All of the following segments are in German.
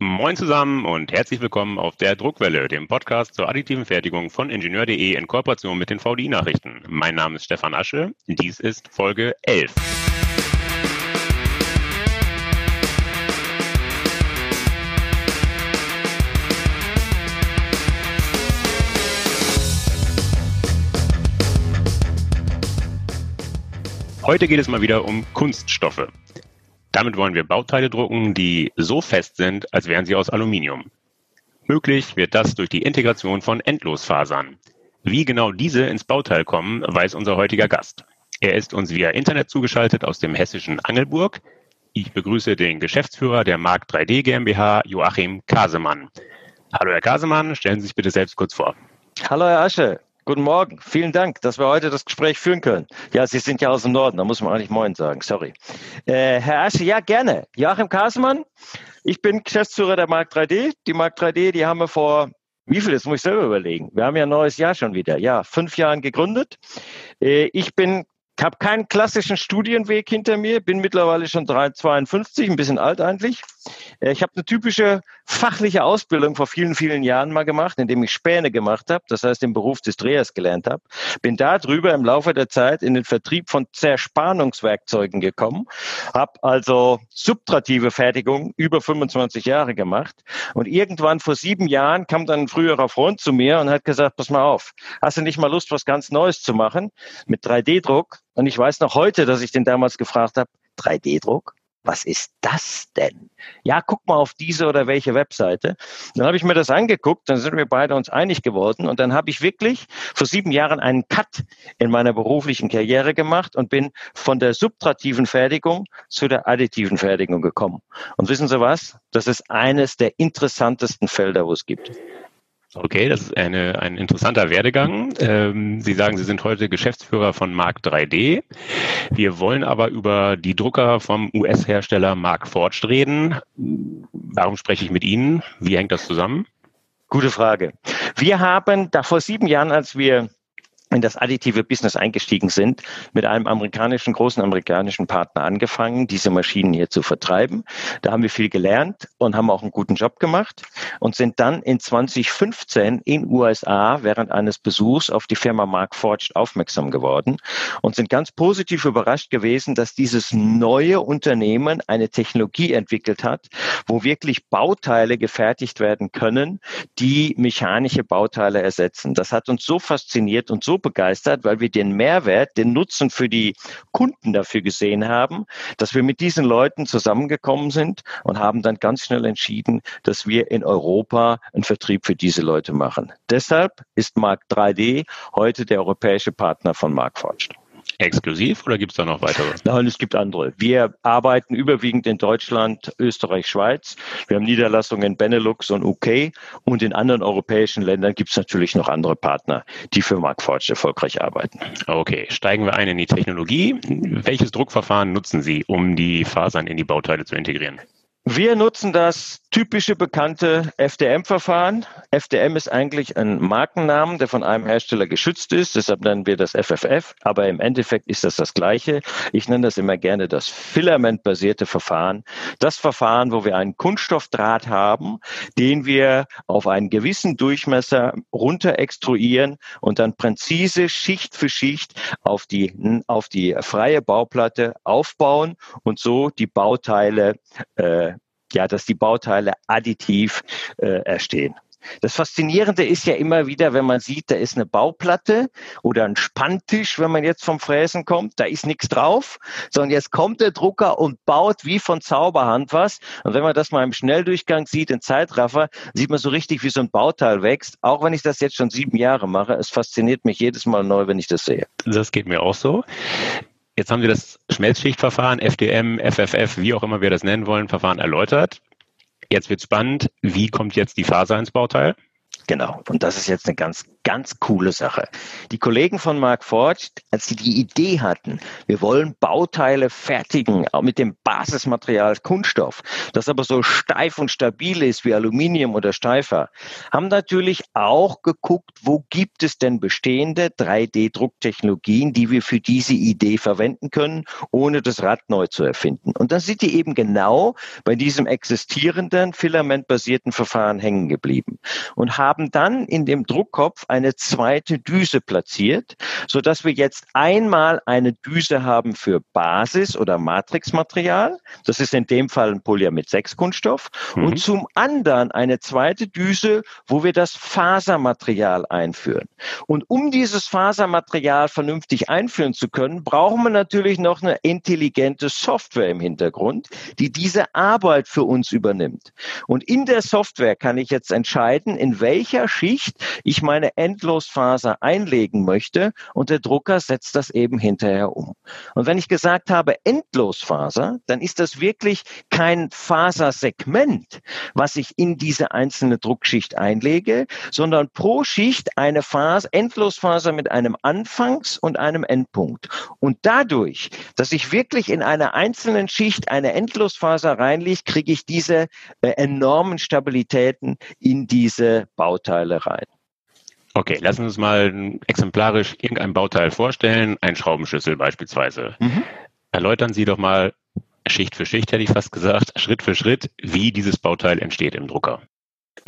Moin zusammen und herzlich willkommen auf der Druckwelle, dem Podcast zur additiven Fertigung von Ingenieur.de in Kooperation mit den VDI-Nachrichten. Mein Name ist Stefan Asche. Dies ist Folge 11. Heute geht es mal wieder um Kunststoffe. Damit wollen wir Bauteile drucken, die so fest sind, als wären sie aus Aluminium. Möglich wird das durch die Integration von Endlosfasern. Wie genau diese ins Bauteil kommen, weiß unser heutiger Gast. Er ist uns via Internet zugeschaltet aus dem hessischen Angelburg. Ich begrüße den Geschäftsführer der Mark 3D GmbH, Joachim Kasemann. Hallo Herr Kasemann, stellen Sie sich bitte selbst kurz vor. Hallo Herr Asche, Guten Morgen. Vielen Dank, dass wir heute das Gespräch führen können. Ja, Sie sind ja aus dem Norden, da muss man eigentlich Moin sagen. Sorry. Äh, Herr Asche, ja, gerne. Joachim Kasemann. Ich bin Geschäftsführer der Mark 3D. Die Mark 3D, die haben wir vor, wie viel, das muss ich selber überlegen. Wir haben ja ein neues Jahr schon wieder. Ja, fünf Jahren gegründet. Äh, ich bin ich habe keinen klassischen Studienweg hinter mir, bin mittlerweile schon 52, ein bisschen alt eigentlich. Äh, ich habe eine typische fachliche Ausbildung vor vielen, vielen Jahren mal gemacht, indem ich Späne gemacht habe, das heißt den Beruf des Drehers gelernt habe. Bin darüber im Laufe der Zeit in den Vertrieb von Zerspannungswerkzeugen gekommen, habe also subtrative Fertigung über 25 Jahre gemacht und irgendwann vor sieben Jahren kam dann ein früherer Freund zu mir und hat gesagt, pass mal auf, hast du nicht mal Lust, was ganz Neues zu machen mit 3D-Druck? Und ich weiß noch heute, dass ich den damals gefragt habe, 3D-Druck? was ist das denn? Ja, guck mal auf diese oder welche Webseite. Dann habe ich mir das angeguckt, dann sind wir beide uns einig geworden und dann habe ich wirklich vor sieben Jahren einen Cut in meiner beruflichen Karriere gemacht und bin von der subtrativen Fertigung zu der additiven Fertigung gekommen. Und wissen Sie was? Das ist eines der interessantesten Felder, wo es gibt. Okay, das ist eine, ein interessanter Werdegang. Ähm, Sie sagen, Sie sind heute Geschäftsführer von Mark 3D. Wir wollen aber über die Drucker vom US-Hersteller Mark Forged reden. Warum spreche ich mit Ihnen? Wie hängt das zusammen? Gute Frage. Wir haben da vor sieben Jahren, als wir in das additive Business eingestiegen sind, mit einem amerikanischen, großen amerikanischen Partner angefangen, diese Maschinen hier zu vertreiben. Da haben wir viel gelernt und haben auch einen guten Job gemacht und sind dann in 2015 in USA während eines Besuchs auf die Firma Mark Forged aufmerksam geworden und sind ganz positiv überrascht gewesen, dass dieses neue Unternehmen eine Technologie entwickelt hat, wo wirklich Bauteile gefertigt werden können, die mechanische Bauteile ersetzen. Das hat uns so fasziniert und so begeistert, weil wir den Mehrwert, den Nutzen für die Kunden dafür gesehen haben, dass wir mit diesen Leuten zusammengekommen sind und haben dann ganz schnell entschieden, dass wir in Europa einen Vertrieb für diese Leute machen. Deshalb ist Mark 3D heute der europäische Partner von Mark Forged exklusiv oder gibt es da noch weitere? Nein, es gibt andere. Wir arbeiten überwiegend in Deutschland, Österreich, Schweiz. Wir haben Niederlassungen in Benelux und UK und in anderen europäischen Ländern gibt es natürlich noch andere Partner, die für Mark Forge erfolgreich arbeiten. Okay, steigen wir ein in die Technologie. Welches Druckverfahren nutzen Sie, um die Fasern in die Bauteile zu integrieren? Wir nutzen das typische bekannte FDM-Verfahren. FDM ist eigentlich ein Markennamen, der von einem Hersteller geschützt ist. Deshalb nennen wir das FFF. Aber im Endeffekt ist das das Gleiche. Ich nenne das immer gerne das filamentbasierte Verfahren. Das Verfahren, wo wir einen Kunststoffdraht haben, den wir auf einen gewissen Durchmesser runter extruieren und dann präzise Schicht für Schicht auf die, auf die freie Bauplatte aufbauen und so die Bauteile äh, ja, dass die Bauteile additiv äh, erstehen. Das Faszinierende ist ja immer wieder, wenn man sieht, da ist eine Bauplatte oder ein Spanntisch, wenn man jetzt vom Fräsen kommt, da ist nichts drauf, sondern jetzt kommt der Drucker und baut wie von Zauberhand was. Und wenn man das mal im Schnelldurchgang sieht, in Zeitraffer, sieht man so richtig, wie so ein Bauteil wächst. Auch wenn ich das jetzt schon sieben Jahre mache, es fasziniert mich jedes Mal neu, wenn ich das sehe. Das geht mir auch so. Jetzt haben Sie das Schmelzschichtverfahren, FDM, FFF, wie auch immer wir das nennen wollen, Verfahren erläutert. Jetzt wird spannend. Wie kommt jetzt die Faser ins Bauteil? Genau. Und das ist jetzt eine ganz ganz coole Sache. Die Kollegen von Mark Forge, als sie die Idee hatten, wir wollen Bauteile fertigen, mit dem Basismaterial Kunststoff, das aber so steif und stabil ist wie Aluminium oder Steifer, haben natürlich auch geguckt, wo gibt es denn bestehende 3D-Drucktechnologien, die wir für diese Idee verwenden können, ohne das Rad neu zu erfinden. Und dann sind die eben genau bei diesem existierenden filamentbasierten Verfahren hängen geblieben und haben dann in dem Druckkopf eine zweite Düse platziert, so dass wir jetzt einmal eine Düse haben für Basis- oder Matrixmaterial. Das ist in dem Fall ein Polyamid 6 Kunststoff. Mhm. Und zum anderen eine zweite Düse, wo wir das Fasermaterial einführen. Und um dieses Fasermaterial vernünftig einführen zu können, brauchen wir natürlich noch eine intelligente Software im Hintergrund, die diese Arbeit für uns übernimmt. Und in der Software kann ich jetzt entscheiden, in welcher Schicht ich meine Endlosfaser einlegen möchte und der Drucker setzt das eben hinterher um. Und wenn ich gesagt habe Endlosfaser, dann ist das wirklich kein Fasersegment, was ich in diese einzelne Druckschicht einlege, sondern pro Schicht eine Phase, Endlosfaser mit einem Anfangs- und einem Endpunkt. Und dadurch, dass ich wirklich in einer einzelnen Schicht eine Endlosfaser reinlege, kriege ich diese äh, enormen Stabilitäten in diese Bauteile rein. Okay, lassen Sie uns mal exemplarisch irgendein Bauteil vorstellen, ein Schraubenschlüssel beispielsweise. Mhm. Erläutern Sie doch mal Schicht für Schicht, hätte ich fast gesagt, Schritt für Schritt, wie dieses Bauteil entsteht im Drucker.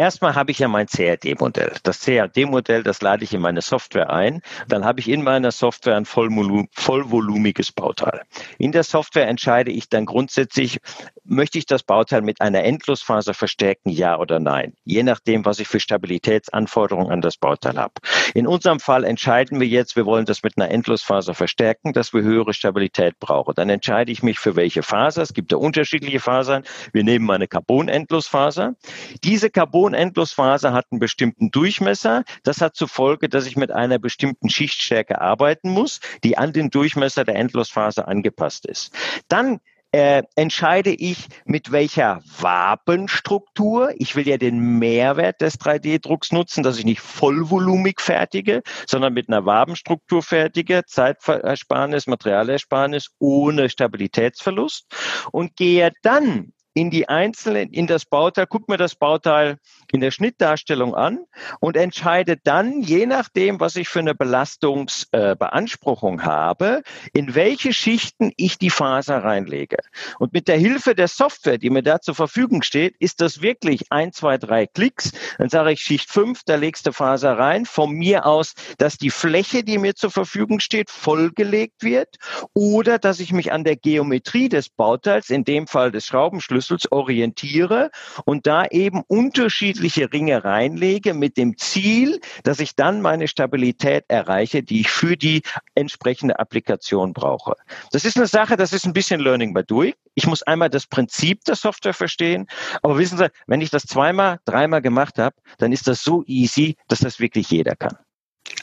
Erstmal habe ich ja mein CAD-Modell. Das CAD-Modell, das lade ich in meine Software ein. Dann habe ich in meiner Software ein vollvolumiges Bauteil. In der Software entscheide ich dann grundsätzlich, möchte ich das Bauteil mit einer Endlosfaser verstärken, ja oder nein? Je nachdem, was ich für Stabilitätsanforderungen an das Bauteil habe. In unserem Fall entscheiden wir jetzt, wir wollen das mit einer Endlosfaser verstärken, dass wir höhere Stabilität brauchen. Dann entscheide ich mich für welche Faser. Es gibt ja unterschiedliche Fasern. Wir nehmen eine Carbon-Endlosfaser. Diese Carbon Carbon-Endlosfaser hat einen bestimmten Durchmesser. Das hat zur Folge, dass ich mit einer bestimmten Schichtstärke arbeiten muss, die an den Durchmesser der Endlosfaser angepasst ist. Dann äh, entscheide ich, mit welcher Wabenstruktur. Ich will ja den Mehrwert des 3D-Drucks nutzen, dass ich nicht vollvolumig fertige, sondern mit einer Wabenstruktur fertige, Zeitersparnis, Materialersparnis ohne Stabilitätsverlust und gehe dann in die einzelnen, in das Bauteil, guck mir das Bauteil in der Schnittdarstellung an und entscheide dann, je nachdem, was ich für eine Belastungsbeanspruchung äh, habe, in welche Schichten ich die Faser reinlege. Und mit der Hilfe der Software, die mir da zur Verfügung steht, ist das wirklich ein, zwei, drei Klicks. Dann sage ich Schicht fünf, da legst du Faser rein. Von mir aus, dass die Fläche, die mir zur Verfügung steht, vollgelegt wird oder dass ich mich an der Geometrie des Bauteils, in dem Fall des Schraubenschlüssels, Schlüssels orientiere und da eben unterschiedliche Ringe reinlege mit dem Ziel, dass ich dann meine Stabilität erreiche, die ich für die entsprechende Applikation brauche. Das ist eine Sache, das ist ein bisschen Learning by Doing. Ich muss einmal das Prinzip der Software verstehen, aber wissen Sie, wenn ich das zweimal, dreimal gemacht habe, dann ist das so easy, dass das wirklich jeder kann.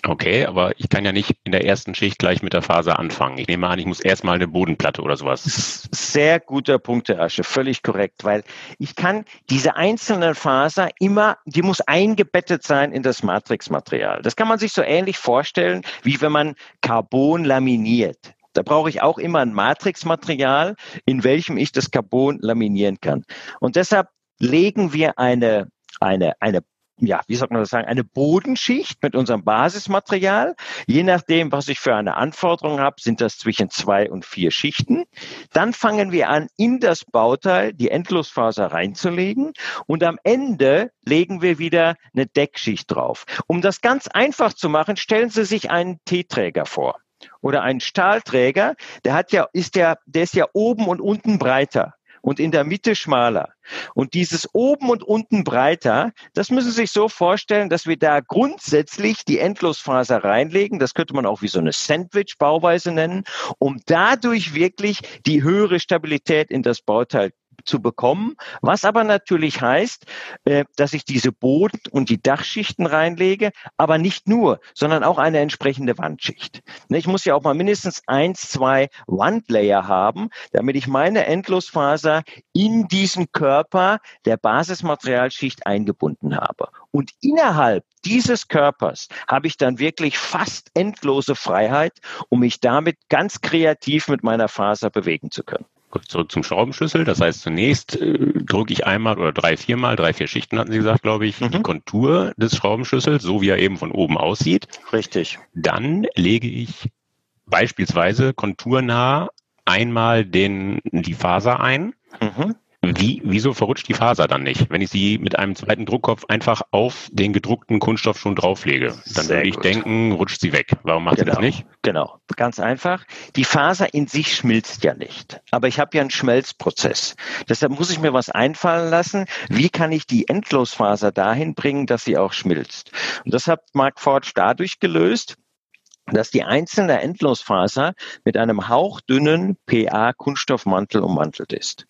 Okay, aber ich kann ja nicht in der ersten Schicht gleich mit der Faser anfangen. Ich nehme an, ich muss erstmal eine Bodenplatte oder sowas. Sehr guter Punkt, Herr Asche, völlig korrekt, weil ich kann diese einzelnen Faser immer, die muss eingebettet sein in das Matrixmaterial. Das kann man sich so ähnlich vorstellen, wie wenn man Carbon laminiert. Da brauche ich auch immer ein Matrixmaterial, in welchem ich das Carbon laminieren kann. Und deshalb legen wir eine eine, eine ja, wie soll man das sagen, eine Bodenschicht mit unserem Basismaterial. Je nachdem, was ich für eine Anforderung habe, sind das zwischen zwei und vier Schichten. Dann fangen wir an, in das Bauteil die Endlosfaser reinzulegen und am Ende legen wir wieder eine Deckschicht drauf. Um das ganz einfach zu machen, stellen Sie sich einen T-Träger vor oder einen Stahlträger, der hat ja, ist ja, der ist ja oben und unten breiter und in der Mitte schmaler. Und dieses oben und unten breiter, das müssen Sie sich so vorstellen, dass wir da grundsätzlich die Endlosfaser reinlegen. Das könnte man auch wie so eine Sandwich-Bauweise nennen, um dadurch wirklich die höhere Stabilität in das Bauteil zu bekommen, was aber natürlich heißt, äh, dass ich diese Boden- und die Dachschichten reinlege, aber nicht nur, sondern auch eine entsprechende Wandschicht. Ne, ich muss ja auch mal mindestens eins, zwei Wandlayer haben, damit ich meine Endlosfaser in diesen Körper der Basismaterialschicht eingebunden habe. Und innerhalb dieses Körpers habe ich dann wirklich fast endlose Freiheit, um mich damit ganz kreativ mit meiner Faser bewegen zu können. Gut, zurück zum Schraubenschlüssel. Das heißt, zunächst äh, drücke ich einmal oder drei, viermal, drei, vier Schichten hatten Sie gesagt, glaube ich, mhm. die Kontur des Schraubenschlüssels, so wie er eben von oben aussieht. Richtig. Dann lege ich beispielsweise konturnah einmal den, die Faser ein. Mhm. Wie, wieso verrutscht die Faser dann nicht, wenn ich sie mit einem zweiten Druckkopf einfach auf den gedruckten Kunststoff schon drauflege? Dann Sehr würde ich gut. denken, rutscht sie weg. Warum macht genau. sie das nicht? Genau, ganz einfach. Die Faser in sich schmilzt ja nicht. Aber ich habe ja einen Schmelzprozess. Deshalb muss ich mir was einfallen lassen. Wie kann ich die Endlosfaser dahin bringen, dass sie auch schmilzt? Und das hat Mark Forge dadurch gelöst, dass die einzelne Endlosfaser mit einem hauchdünnen PA-Kunststoffmantel ummantelt ist.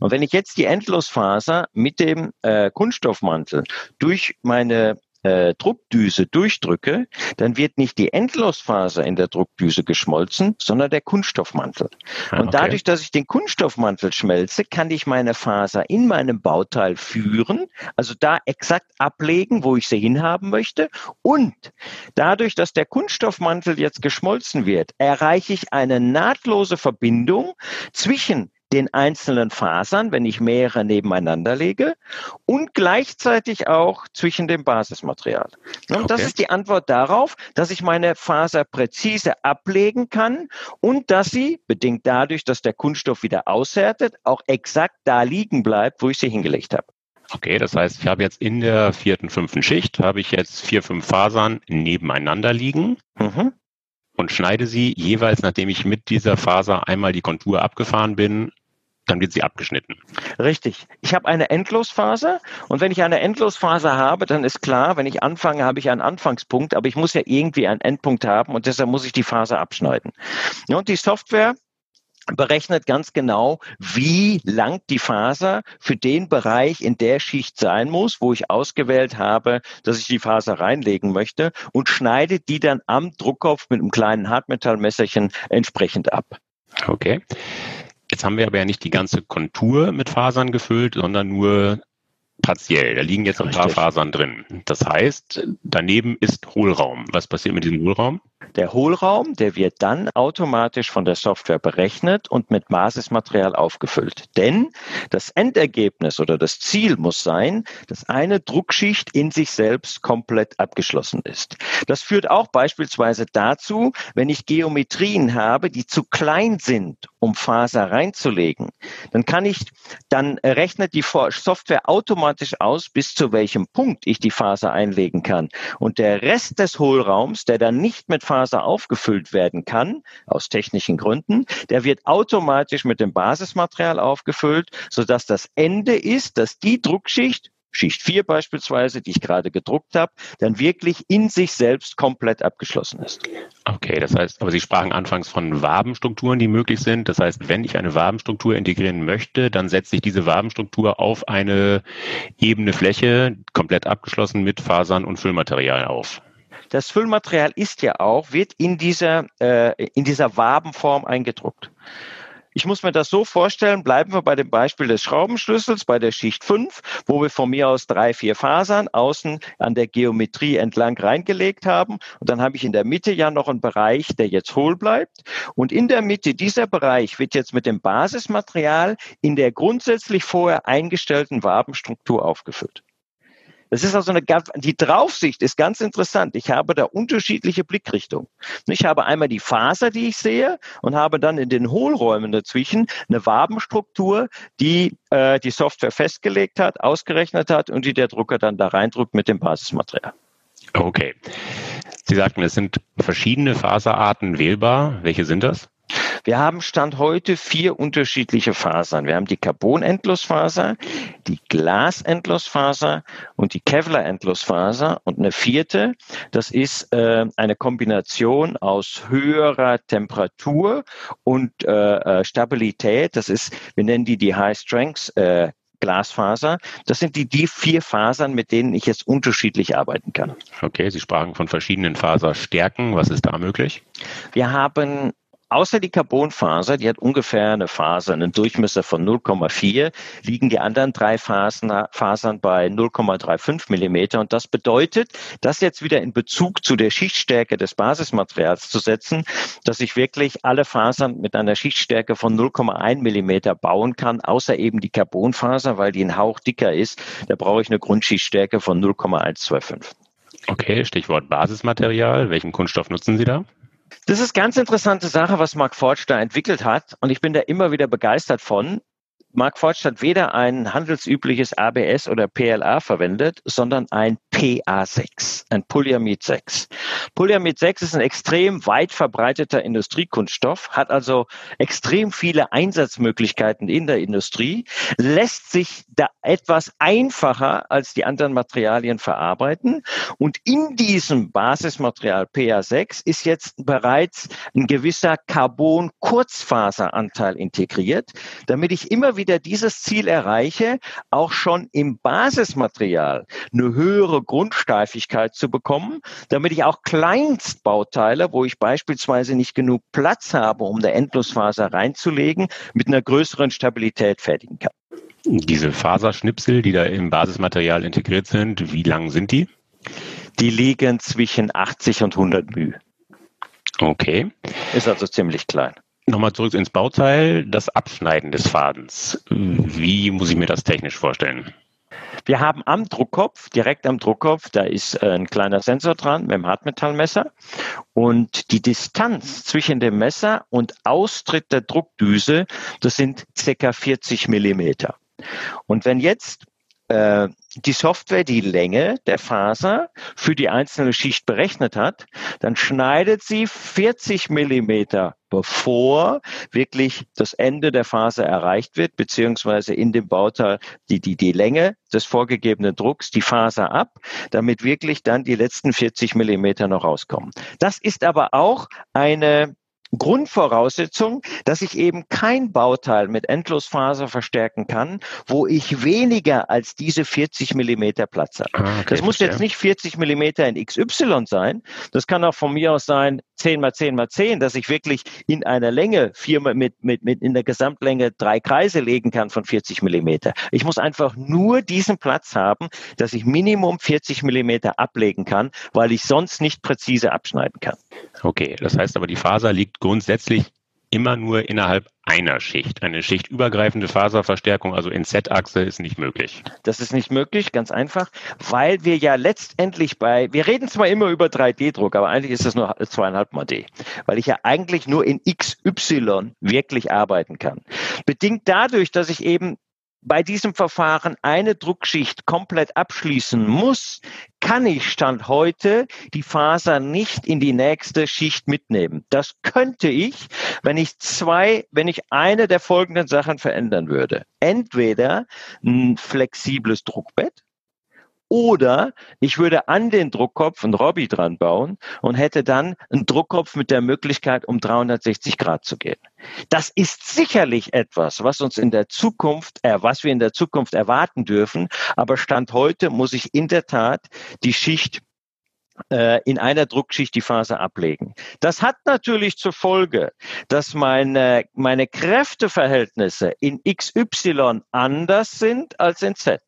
Und wenn ich jetzt die Endlosfaser mit dem äh, Kunststoffmantel durch meine äh, Druckdüse durchdrücke, dann wird nicht die Endlosfaser in der Druckdüse geschmolzen, sondern der Kunststoffmantel. Ah, und dadurch, dass ich den Kunststoffmantel schmelze, kann ich meine Faser in meinem Bauteil führen, also da exakt ablegen, wo ich sie hinhaben möchte. Und dadurch, dass der Kunststoffmantel jetzt geschmolzen wird, erreiche ich eine nahtlose Verbindung zwischen den einzelnen Fasern, wenn ich mehrere nebeneinander lege und gleichzeitig auch zwischen dem Basismaterial. Und okay. das ist die Antwort darauf, dass ich meine Faser präzise ablegen kann und dass sie, bedingt dadurch, dass der Kunststoff wieder aushärtet, auch exakt da liegen bleibt, wo ich sie hingelegt habe. Okay, das heißt, ich habe jetzt in der vierten, fünften Schicht, habe ich jetzt vier, fünf Fasern nebeneinander liegen. Mhm und schneide sie jeweils, nachdem ich mit dieser Faser einmal die Kontur abgefahren bin, dann wird sie abgeschnitten. Richtig. Ich habe eine Endlosphase und wenn ich eine Endlosphase habe, dann ist klar, wenn ich anfange, habe ich einen Anfangspunkt, aber ich muss ja irgendwie einen Endpunkt haben und deshalb muss ich die Phase abschneiden. und die Software berechnet ganz genau, wie lang die Faser für den Bereich in der Schicht sein muss, wo ich ausgewählt habe, dass ich die Faser reinlegen möchte und schneidet die dann am Druckkopf mit einem kleinen Hartmetallmesserchen entsprechend ab. Okay. Jetzt haben wir aber ja nicht die ganze Kontur mit Fasern gefüllt, sondern nur partiell. Da liegen jetzt ein paar Fasern drin. Das heißt, daneben ist Hohlraum. Was passiert mit diesem Hohlraum? Der Hohlraum, der wird dann automatisch von der Software berechnet und mit Basismaterial aufgefüllt. Denn das Endergebnis oder das Ziel muss sein, dass eine Druckschicht in sich selbst komplett abgeschlossen ist. Das führt auch beispielsweise dazu, wenn ich Geometrien habe, die zu klein sind, um Faser reinzulegen, dann kann ich, dann rechnet die Software automatisch aus, bis zu welchem Punkt ich die Faser einlegen kann. Und der Rest des Hohlraums, der dann nicht mit Faser aufgefüllt werden kann, aus technischen Gründen, der wird automatisch mit dem Basismaterial aufgefüllt, sodass das Ende ist, dass die Druckschicht Schicht 4 beispielsweise, die ich gerade gedruckt habe, dann wirklich in sich selbst komplett abgeschlossen ist. Okay, das heißt, aber Sie sprachen anfangs von Wabenstrukturen, die möglich sind. Das heißt, wenn ich eine Wabenstruktur integrieren möchte, dann setze ich diese Wabenstruktur auf eine ebene Fläche, komplett abgeschlossen mit Fasern und Füllmaterial auf. Das Füllmaterial ist ja auch, wird in dieser, äh, in dieser Wabenform eingedruckt. Ich muss mir das so vorstellen, bleiben wir bei dem Beispiel des Schraubenschlüssels bei der Schicht 5, wo wir von mir aus drei, vier Fasern außen an der Geometrie entlang reingelegt haben. Und dann habe ich in der Mitte ja noch einen Bereich, der jetzt hohl bleibt. Und in der Mitte dieser Bereich wird jetzt mit dem Basismaterial in der grundsätzlich vorher eingestellten Wabenstruktur aufgefüllt. Das ist also eine die Draufsicht ist ganz interessant. Ich habe da unterschiedliche Blickrichtungen. Ich habe einmal die Faser, die ich sehe und habe dann in den Hohlräumen dazwischen eine Wabenstruktur, die äh, die Software festgelegt hat, ausgerechnet hat und die der Drucker dann da reindrückt mit dem Basismaterial. Okay. Sie sagten, es sind verschiedene Faserarten wählbar. Welche sind das? Wir haben Stand heute vier unterschiedliche Fasern. Wir haben die Carbon-Endlosfaser, die Glas-Endlosfaser und die Kevlar-Endlosfaser und eine vierte, das ist äh, eine Kombination aus höherer Temperatur und äh, äh Stabilität. Das ist, wir nennen die die High Strength äh, Glasfaser. Das sind die, die vier Fasern, mit denen ich jetzt unterschiedlich arbeiten kann. Okay, Sie sprachen von verschiedenen Faserstärken. Was ist da möglich? Wir haben Außer die Carbonfaser, die hat ungefähr eine Faser, einen Durchmesser von 0,4, liegen die anderen drei Fasern, Fasern bei 0,35 Millimeter. Und das bedeutet, das jetzt wieder in Bezug zu der Schichtstärke des Basismaterials zu setzen, dass ich wirklich alle Fasern mit einer Schichtstärke von 0,1 Millimeter bauen kann, außer eben die Carbonfaser, weil die ein Hauch dicker ist. Da brauche ich eine Grundschichtstärke von 0,125. Okay, Stichwort Basismaterial. Welchen Kunststoff nutzen Sie da? Das ist ganz interessante Sache, was Mark Forge da entwickelt hat. Und ich bin da immer wieder begeistert von. Mark Forge hat weder ein handelsübliches ABS oder PLA verwendet, sondern ein PA6, ein Polyamid 6. Polyamid 6 ist ein extrem weit verbreiteter Industriekunststoff, hat also extrem viele Einsatzmöglichkeiten in der Industrie, lässt sich da etwas einfacher als die anderen Materialien verarbeiten und in diesem Basismaterial PA6 ist jetzt bereits ein gewisser Carbon-Kurzfaseranteil integriert, damit ich immer wieder dieses Ziel erreiche, auch schon im Basismaterial eine höhere Grundsteifigkeit zu bekommen, damit ich auch Kleinstbauteile, wo ich beispielsweise nicht genug Platz habe, um eine Endlosfaser reinzulegen, mit einer größeren Stabilität fertigen kann. Diese Faserschnipsel, die da im Basismaterial integriert sind, wie lang sind die? Die liegen zwischen 80 und 100 μ. Okay. Ist also ziemlich klein. Nochmal zurück ins Bauteil, das Abschneiden des Fadens. Wie muss ich mir das technisch vorstellen? Wir haben am Druckkopf, direkt am Druckkopf, da ist äh, ein kleiner Sensor dran mit dem Hartmetallmesser und die Distanz zwischen dem Messer und Austritt der Druckdüse, das sind circa 40 Millimeter. Und wenn jetzt äh, die Software die Länge der Faser für die einzelne Schicht berechnet hat, dann schneidet sie 40 Millimeter bevor wirklich das Ende der Faser erreicht wird, beziehungsweise in dem Bauteil die, die, die Länge des vorgegebenen Drucks, die Faser ab, damit wirklich dann die letzten 40 Millimeter noch rauskommen. Das ist aber auch eine Grundvoraussetzung, dass ich eben kein Bauteil mit Endlosfaser verstärken kann, wo ich weniger als diese 40 Millimeter Platz habe. Ah, okay, das muss verstehe. jetzt nicht 40 Millimeter in XY sein. Das kann auch von mir aus sein 10 mal 10 mal 10, dass ich wirklich in einer Länge vier mit, mit, mit in der Gesamtlänge drei Kreise legen kann von 40 Millimeter. Ich muss einfach nur diesen Platz haben, dass ich Minimum 40 Millimeter ablegen kann, weil ich sonst nicht präzise abschneiden kann. Okay, das heißt aber, die Faser liegt grundsätzlich immer nur innerhalb einer Schicht. Eine schichtübergreifende Faserverstärkung, also in Z-Achse, ist nicht möglich. Das ist nicht möglich, ganz einfach, weil wir ja letztendlich bei, wir reden zwar immer über 3D-Druck, aber eigentlich ist das nur zweieinhalb mal D, weil ich ja eigentlich nur in XY wirklich arbeiten kann. Bedingt dadurch, dass ich eben bei diesem Verfahren eine Druckschicht komplett abschließen muss, kann ich Stand heute die Faser nicht in die nächste Schicht mitnehmen. Das könnte ich, wenn ich zwei, wenn ich eine der folgenden Sachen verändern würde. Entweder ein flexibles Druckbett, oder ich würde an den Druckkopf ein Robby dran bauen und hätte dann einen Druckkopf mit der Möglichkeit, um 360 Grad zu gehen. Das ist sicherlich etwas, was uns in der Zukunft, äh, was wir in der Zukunft erwarten dürfen. Aber Stand heute muss ich in der Tat die Schicht äh, in einer Druckschicht die Faser ablegen. Das hat natürlich zur Folge, dass meine, meine Kräfteverhältnisse in XY anders sind als in Z.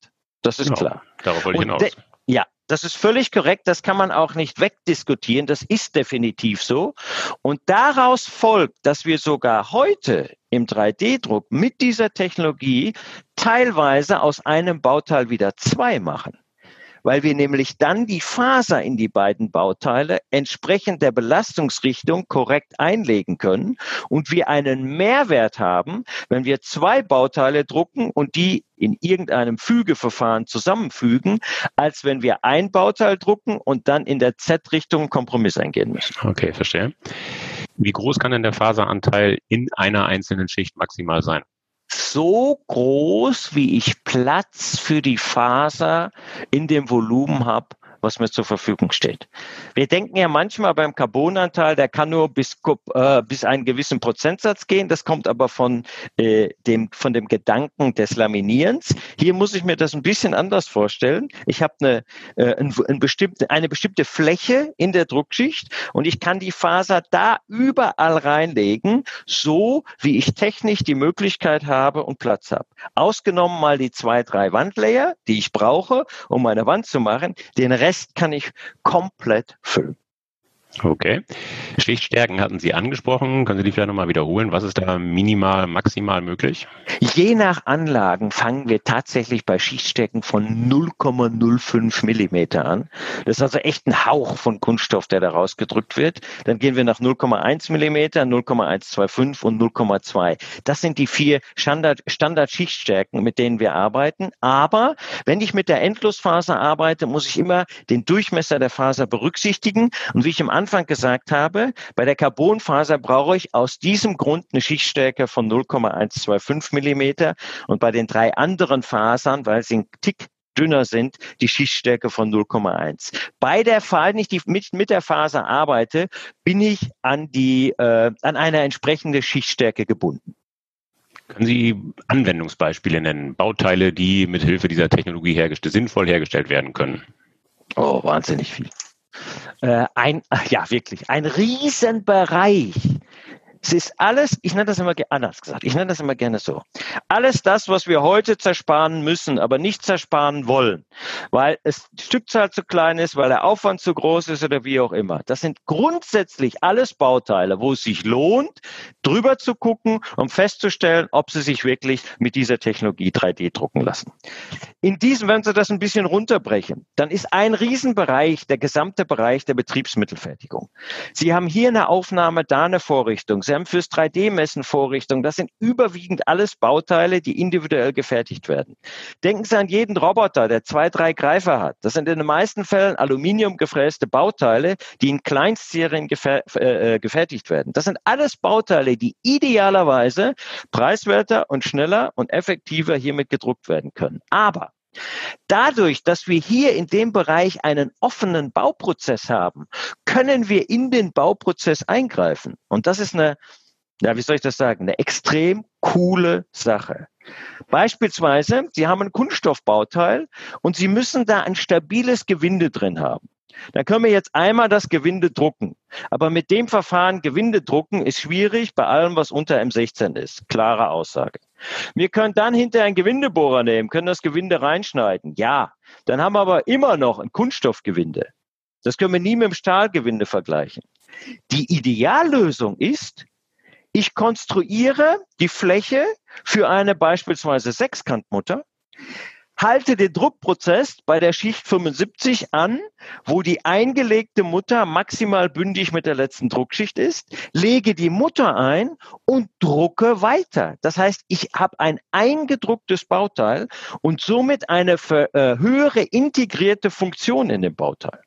Das ist genau. klar. Darauf wollte ich hinaus. Ja, das ist völlig korrekt. Das kann man auch nicht wegdiskutieren. Das ist definitiv so. Und daraus folgt, dass wir sogar heute im 3D-Druck mit dieser Technologie teilweise aus einem Bauteil wieder zwei machen weil wir nämlich dann die Faser in die beiden Bauteile entsprechend der Belastungsrichtung korrekt einlegen können und wir einen Mehrwert haben, wenn wir zwei Bauteile drucken und die in irgendeinem Fügeverfahren zusammenfügen, als wenn wir ein Bauteil drucken und dann in der Z-Richtung Kompromiss eingehen müssen. Okay, verstehe. Wie groß kann denn der Faseranteil in einer einzelnen Schicht maximal sein? So groß, wie ich Platz für die Faser in dem Volumen habe, was mir zur Verfügung steht. Wir denken ja manchmal beim Carbonanteil, der kann nur bis, äh, bis einen gewissen Prozentsatz gehen. Das kommt aber von, äh, dem, von dem Gedanken des Laminierens. Hier muss ich mir das ein bisschen anders vorstellen. Ich habe eine, äh, ein, ein bestimmte, eine bestimmte Fläche in der Druckschicht und ich kann die Faser da überall reinlegen, so wie ich technisch die Möglichkeit habe und Platz habe. Ausgenommen mal die zwei, drei Wandlayer, die ich brauche, um meine Wand zu machen. Den Rest Rest kann ich komplett füllen. Okay. Schichtstärken hatten Sie angesprochen. Können Sie die vielleicht nochmal wiederholen? Was ist da minimal, maximal möglich? Je nach Anlagen fangen wir tatsächlich bei Schichtstärken von 0,05 Millimeter an. Das ist also echt ein Hauch von Kunststoff, der da rausgedrückt wird. Dann gehen wir nach 0,1 Millimeter, 0,125 und 0,2. Das sind die vier Standard, Standard-Schichtstärken, mit denen wir arbeiten. Aber wenn ich mit der Endlosfaser arbeite, muss ich immer den Durchmesser der Faser berücksichtigen. Und wie ich im Anfang gesagt habe, bei der Carbonfaser brauche ich aus diesem Grund eine Schichtstärke von 0,125 Millimeter und bei den drei anderen Fasern, weil sie ein Tick dünner sind, die Schichtstärke von 0,1. Bei der Fall, wenn ich die, mit, mit der Faser arbeite, bin ich an die, äh, an eine entsprechende Schichtstärke gebunden. Können Sie Anwendungsbeispiele nennen? Bauteile, die mit Hilfe dieser Technologie hergestellt, sinnvoll hergestellt werden können? Oh, wahnsinnig viel äh, ein, ja wirklich, ein Riesenbereich es ist alles, ich nenne das immer anders gesagt, ich nenne das immer gerne so. Alles das, was wir heute zersparen müssen, aber nicht zersparen wollen, weil es die Stückzahl zu klein ist, weil der Aufwand zu groß ist oder wie auch immer. Das sind grundsätzlich alles Bauteile, wo es sich lohnt, drüber zu gucken, um festzustellen, ob sie sich wirklich mit dieser Technologie 3D drucken lassen. In diesem, wenn Sie das ein bisschen runterbrechen, dann ist ein Riesenbereich der gesamte Bereich der Betriebsmittelfertigung. Sie haben hier eine Aufnahme, da eine Vorrichtung. Sie haben fürs 3D-Messen Vorrichtungen. Das sind überwiegend alles Bauteile, die individuell gefertigt werden. Denken Sie an jeden Roboter, der zwei, drei Greifer hat. Das sind in den meisten Fällen aluminiumgefräste Bauteile, die in Kleinstserien äh, äh, gefertigt werden. Das sind alles Bauteile, die idealerweise preiswerter und schneller und effektiver hiermit gedruckt werden können. Aber Dadurch, dass wir hier in dem Bereich einen offenen Bauprozess haben, können wir in den Bauprozess eingreifen. Und das ist eine, ja, wie soll ich das sagen, eine extrem coole Sache. Beispielsweise, Sie haben ein Kunststoffbauteil und Sie müssen da ein stabiles Gewinde drin haben. Dann können wir jetzt einmal das Gewinde drucken. Aber mit dem Verfahren Gewinde drucken ist schwierig bei allem, was unter M16 ist. Klare Aussage. Wir können dann hinterher einen Gewindebohrer nehmen, können das Gewinde reinschneiden. Ja, dann haben wir aber immer noch ein Kunststoffgewinde. Das können wir nie mit dem Stahlgewinde vergleichen. Die Ideallösung ist, ich konstruiere die Fläche für eine beispielsweise Sechskantmutter, halte den Druckprozess bei der Schicht 75 an, wo die eingelegte Mutter maximal bündig mit der letzten Druckschicht ist, lege die Mutter ein und drucke weiter. Das heißt, ich habe ein eingedrucktes Bauteil und somit eine äh, höhere integrierte Funktion in dem Bauteil.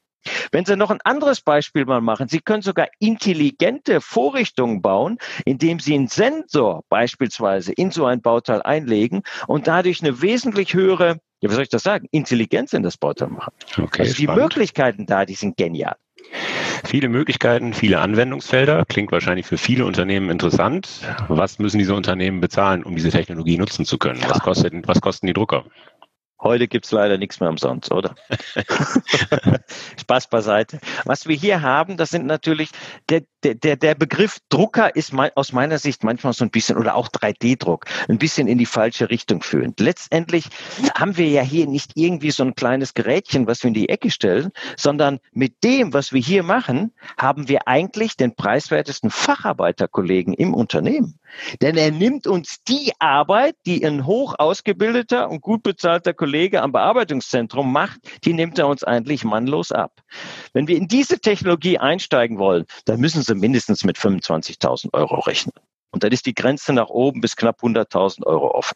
Wenn Sie noch ein anderes Beispiel mal machen, Sie können sogar intelligente Vorrichtungen bauen, indem Sie einen Sensor beispielsweise in so ein Bauteil einlegen und dadurch eine wesentlich höhere, ja, wie soll ich das sagen, Intelligenz in das Bauteil machen. Okay, also die spannend. Möglichkeiten da, die sind genial. Viele Möglichkeiten, viele Anwendungsfelder. Klingt wahrscheinlich für viele Unternehmen interessant. Was müssen diese Unternehmen bezahlen, um diese Technologie nutzen zu können? Was, kostet, was kosten die Drucker? Heute gibt's leider nichts mehr umsonst, oder? Spaß beiseite. Was wir hier haben, das sind natürlich, der, der, der Begriff Drucker ist aus meiner Sicht manchmal so ein bisschen, oder auch 3D-Druck, ein bisschen in die falsche Richtung führend. Letztendlich haben wir ja hier nicht irgendwie so ein kleines Gerätchen, was wir in die Ecke stellen, sondern mit dem, was wir hier machen, haben wir eigentlich den preiswertesten Facharbeiterkollegen im Unternehmen. Denn er nimmt uns die Arbeit, die ein hoch ausgebildeter und gut bezahlter Kollege am Bearbeitungszentrum macht, die nimmt er uns eigentlich mannlos ab. Wenn wir in diese Technologie einsteigen wollen, dann müssen Sie mindestens mit 25.000 Euro rechnen. Und dann ist die Grenze nach oben bis knapp 100.000 Euro offen.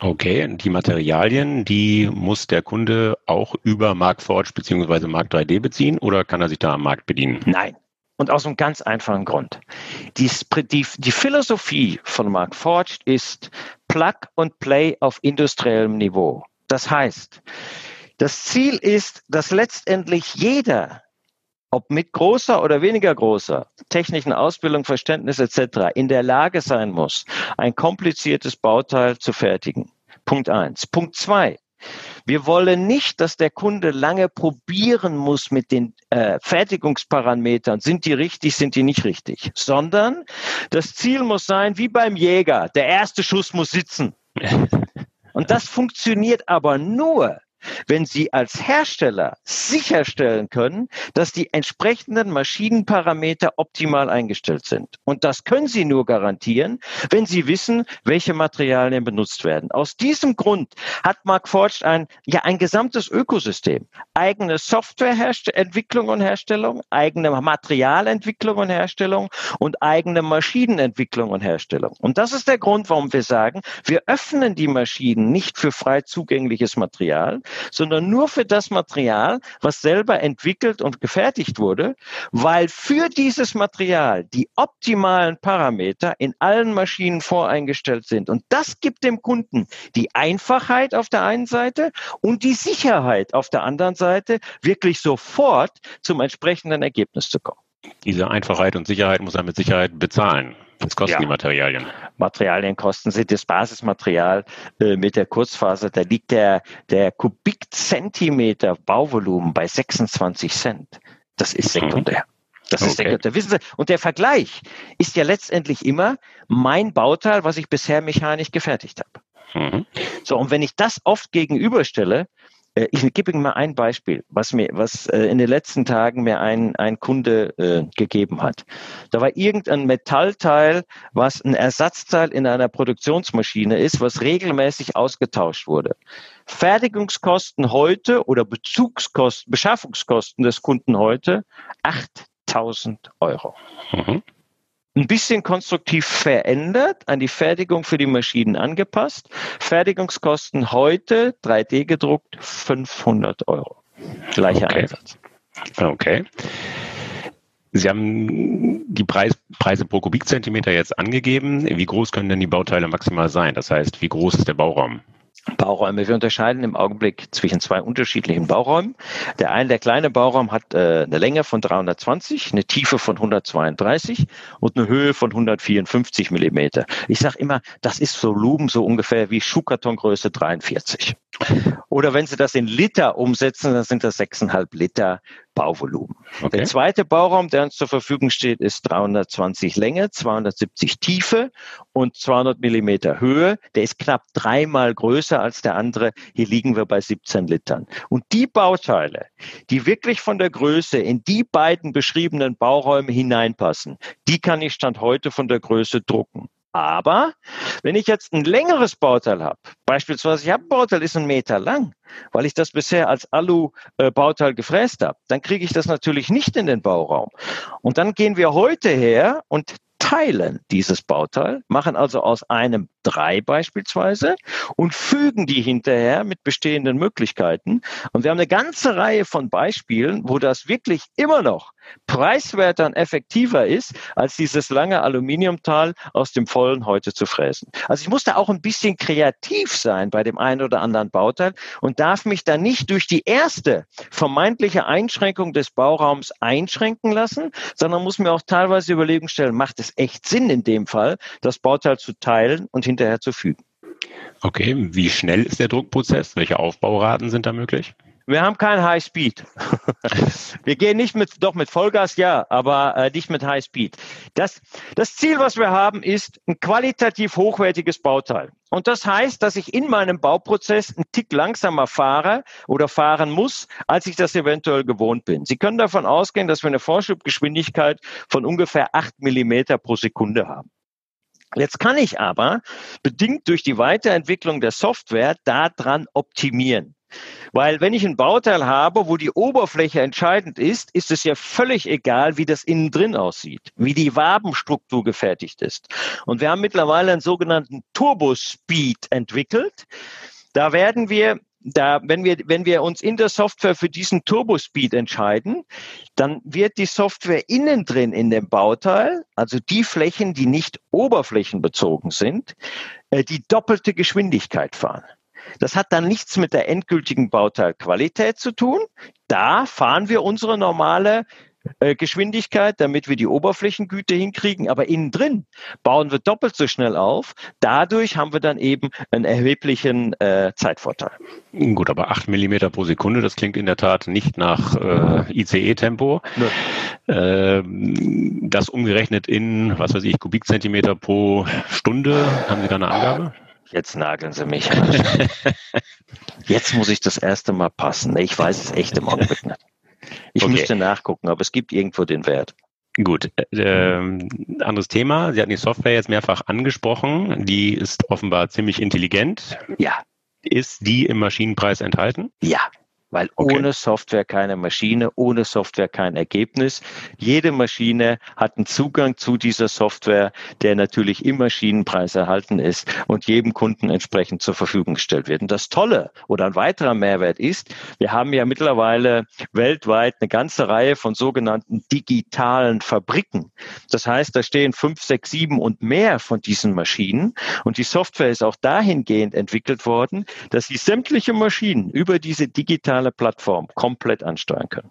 Okay, die Materialien, die muss der Kunde auch über Marktforge bzw. Markt 3D beziehen oder kann er sich da am Markt bedienen? Nein, Und aus einem ganz einfachen Grund. Die, die, die Philosophie von Mark Forged ist Plug and Play auf industriellem Niveau. Das heißt, das Ziel ist, dass letztendlich jeder, ob mit großer oder weniger großer technischen Ausbildung, Verständnis etc., in der Lage sein muss, ein kompliziertes Bauteil zu fertigen. Punkt eins. Punkt zwei. Wir wollen nicht, dass der Kunde lange probieren muss mit den äh, Fertigungsparametern, sind die richtig, sind die nicht richtig, sondern das Ziel muss sein, wie beim Jäger, der erste Schuss muss sitzen. Und das funktioniert aber nur, wenn Sie als Hersteller sicherstellen können, dass die entsprechenden Maschinenparameter optimal eingestellt sind. Und das können Sie nur garantieren, wenn Sie wissen, welche Materialien benutzt werden. Aus diesem Grund hat Mark Forged ein, ja, ein gesamtes Ökosystem. Eigene Softwareentwicklung und Herstellung, eigene Materialentwicklung und Herstellung und eigene Maschinenentwicklung und Herstellung. Und das ist der Grund, warum wir sagen, wir öffnen die Maschinen nicht für frei zugängliches Material, sondern nur für das Material, was selber entwickelt und gefertigt wurde, weil für dieses Material die optimalen Parameter in allen Maschinen voreingestellt sind. Und das gibt dem Kunden die Einfachheit auf der einen Seite und die Sicherheit auf der anderen Seite, wirklich sofort zum entsprechenden Ergebnis zu kommen. Diese Einfachheit und Sicherheit muss er mit Sicherheit bezahlen. Was kosten ja. die Materialien? Materialienkosten sind das Basismaterial äh, mit der Kurzfaser. Da liegt der, der Kubikzentimeter Bauvolumen bei 26 Cent. Das ist mhm. sekundär. Das ist okay. sekundär. Wissen Sie, und der Vergleich ist ja letztendlich immer mein Bauteil, was ich bisher mechanisch gefertigt habe. Mhm. So, und wenn ich das oft gegenüberstelle, ich gebe Ihnen mal ein Beispiel, was mir, was äh, in den letzten Tagen mir ein, ein Kunde äh, gegeben hat. Da war irgendein Metallteil, was ein Ersatzteil in einer Produktionsmaschine ist, was regelmäßig ausgetauscht wurde. Fertigungskosten heute oder Bezugskosten, Beschaffungskosten des Kunden heute 8000 Euro. Mhm ein bisschen konstruktiv verändert, an die Fertigung für die Maschinen angepasst. Fertigungskosten heute 3D gedruckt 500 Euro. Gleicher okay. Einsatz. Okay. Sie haben die Preis, Preise pro Kubikzentimeter jetzt angegeben. Wie groß können denn die Bauteile maximal sein? Das heißt, wie groß ist der Bauraum? Bauräume. Wir unterscheiden im Augenblick zwischen zwei unterschiedlichen Bauräumen. Der eine, der kleine Bauraum, hat äh, eine Länge von 320, eine Tiefe von 132 und eine Höhe von 154 Millimeter. Ich sage immer, das ist Volumen so ungefähr wie Schuhkartongröße 43. Oder wenn Sie das in Liter umsetzen, dann sind das 6,5 Liter Bauvolumen. Okay. Der zweite Bauraum, der uns zur Verfügung steht, ist 320 Länge, 270 Tiefe und 200 Millimeter Höhe. Der ist knapp dreimal größer als der andere. Hier liegen wir bei 17 Litern. Und die Bauteile, die wirklich von der Größe in die beiden beschriebenen Bauräume hineinpassen, die kann ich Stand heute von der Größe drucken. Aber wenn ich jetzt ein längeres Bauteil habe, beispielsweise ich habe ein Bauteil, ist ein Meter lang, weil ich das bisher als Alu-Bauteil gefräst habe, dann kriege ich das natürlich nicht in den Bauraum. Und dann gehen wir heute her und teilen dieses Bauteil, machen also aus einem drei beispielsweise und fügen die hinterher mit bestehenden Möglichkeiten. Und wir haben eine ganze Reihe von Beispielen, wo das wirklich immer noch preiswerter und effektiver ist, als dieses lange Aluminiumtal aus dem Vollen heute zu fräsen. Also ich muss da auch ein bisschen kreativ sein bei dem einen oder anderen Bauteil und darf mich da nicht durch die erste vermeintliche Einschränkung des Bauraums einschränken lassen, sondern muss mir auch teilweise Überlegungen stellen, macht es echt Sinn in dem Fall, das Bauteil zu teilen und hinterher zu fügen. Okay, wie schnell ist der Druckprozess? Welche Aufbauraten sind da möglich? Wir haben kein High Speed. wir gehen nicht mit, doch mit Vollgas, ja, aber äh, nicht mit High Speed. Das, das Ziel, was wir haben, ist ein qualitativ hochwertiges Bauteil. Und das heißt, dass ich in meinem Bauprozess einen Tick langsamer fahre oder fahren muss, als ich das eventuell gewohnt bin. Sie können davon ausgehen, dass wir eine Vorschubgeschwindigkeit von ungefähr acht Millimeter pro Sekunde haben. Jetzt kann ich aber, bedingt durch die Weiterentwicklung der Software, daran optimieren. Weil wenn ich ein Bauteil habe, wo die Oberfläche entscheidend ist, ist es ja völlig egal, wie das innen drin aussieht, wie die Wabenstruktur gefertigt ist. Und wir haben mittlerweile einen sogenannten Turbo Speed entwickelt. Da werden wir da, wenn wir, wenn wir uns in der Software für diesen Turbospeed entscheiden, dann wird die Software innen drin in dem Bauteil, also die Flächen, die nicht oberflächenbezogen sind, äh, die doppelte Geschwindigkeit fahren. Das hat dann nichts mit der endgültigen Bauteilqualität zu tun. Da fahren wir unsere normale äh, Geschwindigkeit, damit wir die Oberflächengüte hinkriegen. Aber innen drin bauen wir doppelt so schnell auf. Dadurch haben wir dann eben einen erheblichen äh, Zeitvorteil. Gut, aber 8 mm pro Sekunde, das klingt in der Tat nicht nach äh, ICE-Tempo. Äh, das umgerechnet in, was weiß ich, Kubikzentimeter pro Stunde. Haben Sie da eine Angabe? Jetzt nageln Sie mich. Jetzt muss ich das erste Mal passen. Ich weiß es echt im Augenblick nicht. Ich okay. müsste nachgucken, aber es gibt irgendwo den Wert. Gut, äh, anderes Thema. Sie hatten die Software jetzt mehrfach angesprochen. Die ist offenbar ziemlich intelligent. Ja. Ist die im Maschinenpreis enthalten? Ja. Weil okay. ohne Software keine Maschine, ohne Software kein Ergebnis. Jede Maschine hat einen Zugang zu dieser Software, der natürlich im Maschinenpreis erhalten ist und jedem Kunden entsprechend zur Verfügung gestellt wird. Und das Tolle oder ein weiterer Mehrwert ist, wir haben ja mittlerweile weltweit eine ganze Reihe von sogenannten digitalen Fabriken. Das heißt, da stehen fünf, sechs, sieben und mehr von diesen Maschinen. Und die Software ist auch dahingehend entwickelt worden, dass sie sämtliche Maschinen über diese digitale digitale Plattform komplett ansteuern können.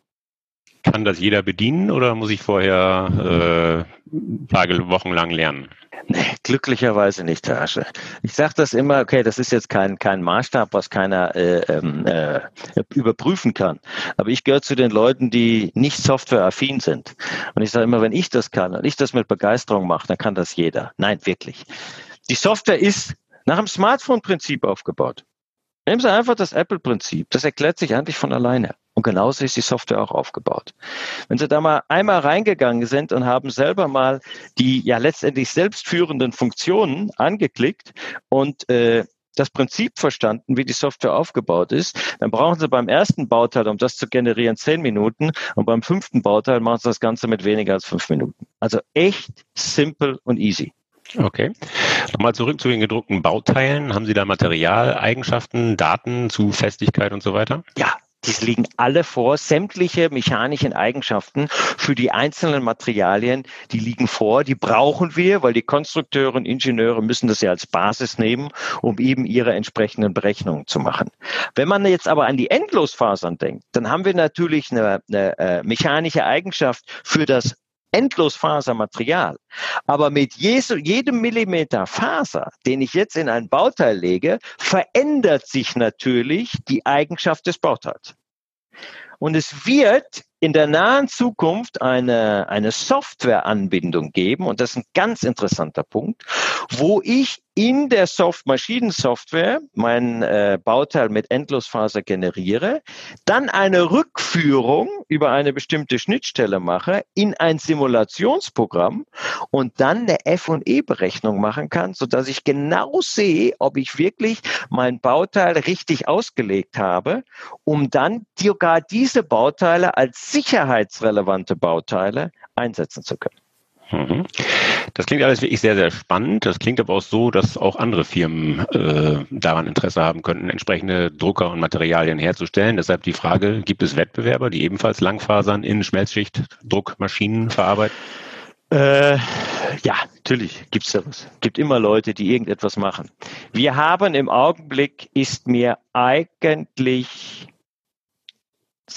Kann das jeder bedienen oder muss ich vorher äh, Tage, Wochen lang lernen? Nee, glücklicherweise nicht, Herr Asche. Ich sage das immer, okay, das ist jetzt kein, kein Maßstab, was keiner äh, ähm, äh, überprüfen kann. Aber ich gehöre zu den Leuten, die nicht softwareaffin sind. Und ich sage immer, wenn ich das kann und ich das mit Begeisterung mache, dann kann das jeder. Nein, wirklich. Die Software ist nach dem Smartphone-Prinzip aufgebaut. Nehmen Sie einfach das Apple-Prinzip. Das erklärt sich eigentlich von alleine. Und genauso ist die Software auch aufgebaut. Wenn Sie da mal einmal reingegangen sind und haben selber mal die ja letztendlich selbstführenden Funktionen angeklickt und äh, das Prinzip verstanden, wie die Software aufgebaut ist, dann brauchen Sie beim ersten Bauteil, um das zu generieren, zehn Minuten und beim fünften Bauteil machen Sie das Ganze mit weniger als fünf Minuten. Also echt simple und easy. Okay. Nochmal zurück zu den gedruckten Bauteilen. Haben Sie da Materialeigenschaften, Daten zu Festigkeit und so weiter? Ja, die liegen alle vor, sämtliche mechanischen Eigenschaften für die einzelnen Materialien, die liegen vor, die brauchen wir, weil die Konstrukteure und Ingenieure müssen das ja als Basis nehmen, um eben ihre entsprechenden Berechnungen zu machen. Wenn man jetzt aber an die Endlosfasern denkt, dann haben wir natürlich eine, eine äh, mechanische Eigenschaft für das Endlosfasermaterial. Aber mit jedem Millimeter Faser, den ich jetzt in ein Bauteil lege, verändert sich natürlich die Eigenschaft des Bauteils. Und es wird in der nahen Zukunft eine, eine Softwareanbindung geben, und das ist ein ganz interessanter Punkt, wo ich in der Soft Maschinensoftware mein äh, Bauteil mit Endlosfaser generiere, dann eine Rückführung über eine bestimmte Schnittstelle mache in ein Simulationsprogramm und dann eine F&E-Berechnung machen kann, so dass ich genau sehe, ob ich wirklich mein Bauteil richtig ausgelegt habe, um dann sogar diese Bauteile als sicherheitsrelevante Bauteile einsetzen zu können. Mhm. Das klingt alles wirklich sehr, sehr spannend. Das klingt aber auch so, dass auch andere Firmen äh, daran Interesse haben könnten, entsprechende Drucker und Materialien herzustellen. Deshalb die Frage, gibt es Wettbewerber, die ebenfalls Langfasern in Schmelzschichtdruckmaschinen verarbeiten? Äh, ja, natürlich gibt es das. gibt immer Leute, die irgendetwas machen. Wir haben im Augenblick, ist mir eigentlich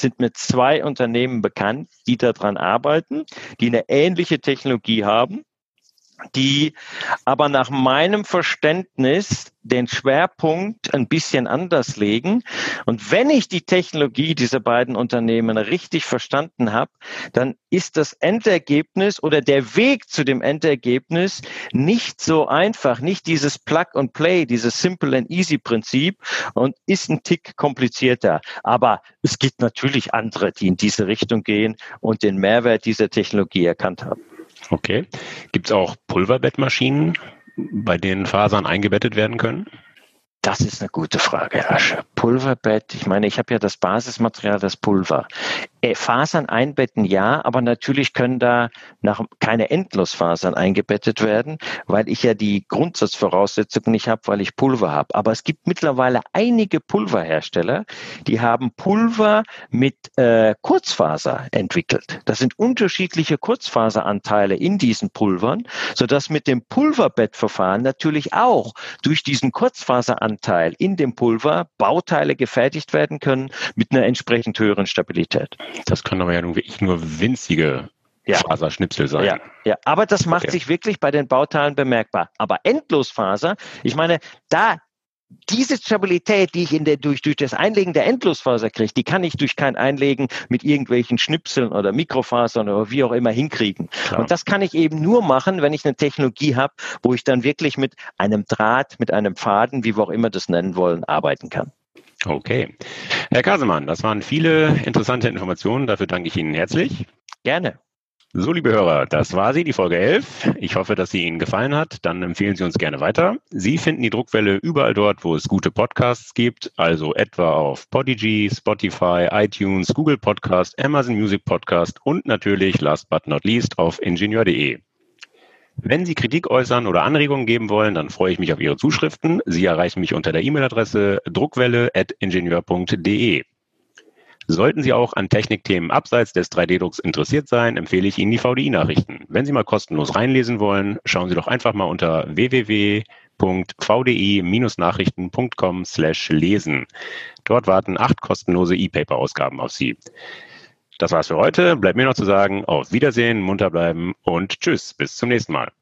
sind mir zwei Unternehmen bekannt, die daran arbeiten, die eine ähnliche Technologie haben die aber nach meinem Verständnis den Schwerpunkt ein bisschen anders legen. Und wenn ich die Technologie dieser beiden Unternehmen richtig verstanden habe, dann ist das Endergebnis oder der Weg zu dem Endergebnis nicht so einfach, nicht dieses Plug and Play, dieses Simple and Easy Prinzip und ist ein Tick komplizierter. Aber es gibt natürlich andere, die in diese Richtung gehen und den Mehrwert dieser Technologie erkannt haben. Okay. Gibt es auch Pulverbettmaschinen, bei denen Fasern eingebettet werden können? Das ist eine gute Frage, Herr Asche. Pulverbett, ich meine, ich habe ja das Basismaterial, das Pulver. Äh, Fasern einbetten, ja, aber natürlich können da nach, keine Endlosfasern eingebettet werden, weil ich ja die Grundsatzvoraussetzungen nicht habe, weil ich Pulver habe. Aber es gibt mittlerweile einige Pulverhersteller, die haben Pulver mit äh, Kurzfaser entwickelt. Das sind unterschiedliche Kurzfaseranteile in diesen Pulvern, sodass mit dem Pulverbettverfahren natürlich auch durch diesen Kurzfaseranteil in dem Pulver Bauteile gefertigt werden können mit einer entsprechend höheren Stabilität. Das können aber ja nun wirklich nur winzige ja. Faserschnipsel sein. Ja, ja, aber das macht okay. sich wirklich bei den Bauteilen bemerkbar. Aber Endlosfaser, ich meine, da diese Stabilität, die ich in der, durch, durch das Einlegen der Endlosfaser kriege, die kann ich durch kein Einlegen mit irgendwelchen Schnipseln oder Mikrofasern oder wie auch immer hinkriegen. Klar. Und das kann ich eben nur machen, wenn ich eine Technologie habe, wo ich dann wirklich mit einem Draht, mit einem Faden, wie wir auch immer das nennen wollen, arbeiten kann. Okay. Herr Kasemann, das waren viele interessante Informationen. Dafür danke ich Ihnen herzlich. Gerne. So, liebe Hörer, das war sie, die Folge 11. Ich hoffe, dass sie Ihnen gefallen hat. Dann empfehlen Sie uns gerne weiter. Sie finden die Druckwelle überall dort, wo es gute Podcasts gibt, also etwa auf Podigy, Spotify, iTunes, Google Podcast, Amazon Music Podcast und natürlich, last but not least, auf ingenieur.de. Wenn Sie Kritik äußern oder Anregungen geben wollen, dann freue ich mich auf Ihre Zuschriften. Sie erreichen mich unter der E-Mail-Adresse druckwelle.ingenieur.de. Sollten Sie auch an Technikthemen abseits des 3D-Drucks interessiert sein, empfehle ich Ihnen die VDI-Nachrichten. Wenn Sie mal kostenlos reinlesen wollen, schauen Sie doch einfach mal unter www.vdi-nachrichten.com slash lesen. Dort warten acht kostenlose E-Paper-Ausgaben auf Sie. Das war's für heute. Bleibt mir noch zu sagen, auf Wiedersehen, munter bleiben und tschüss. Bis zum nächsten Mal.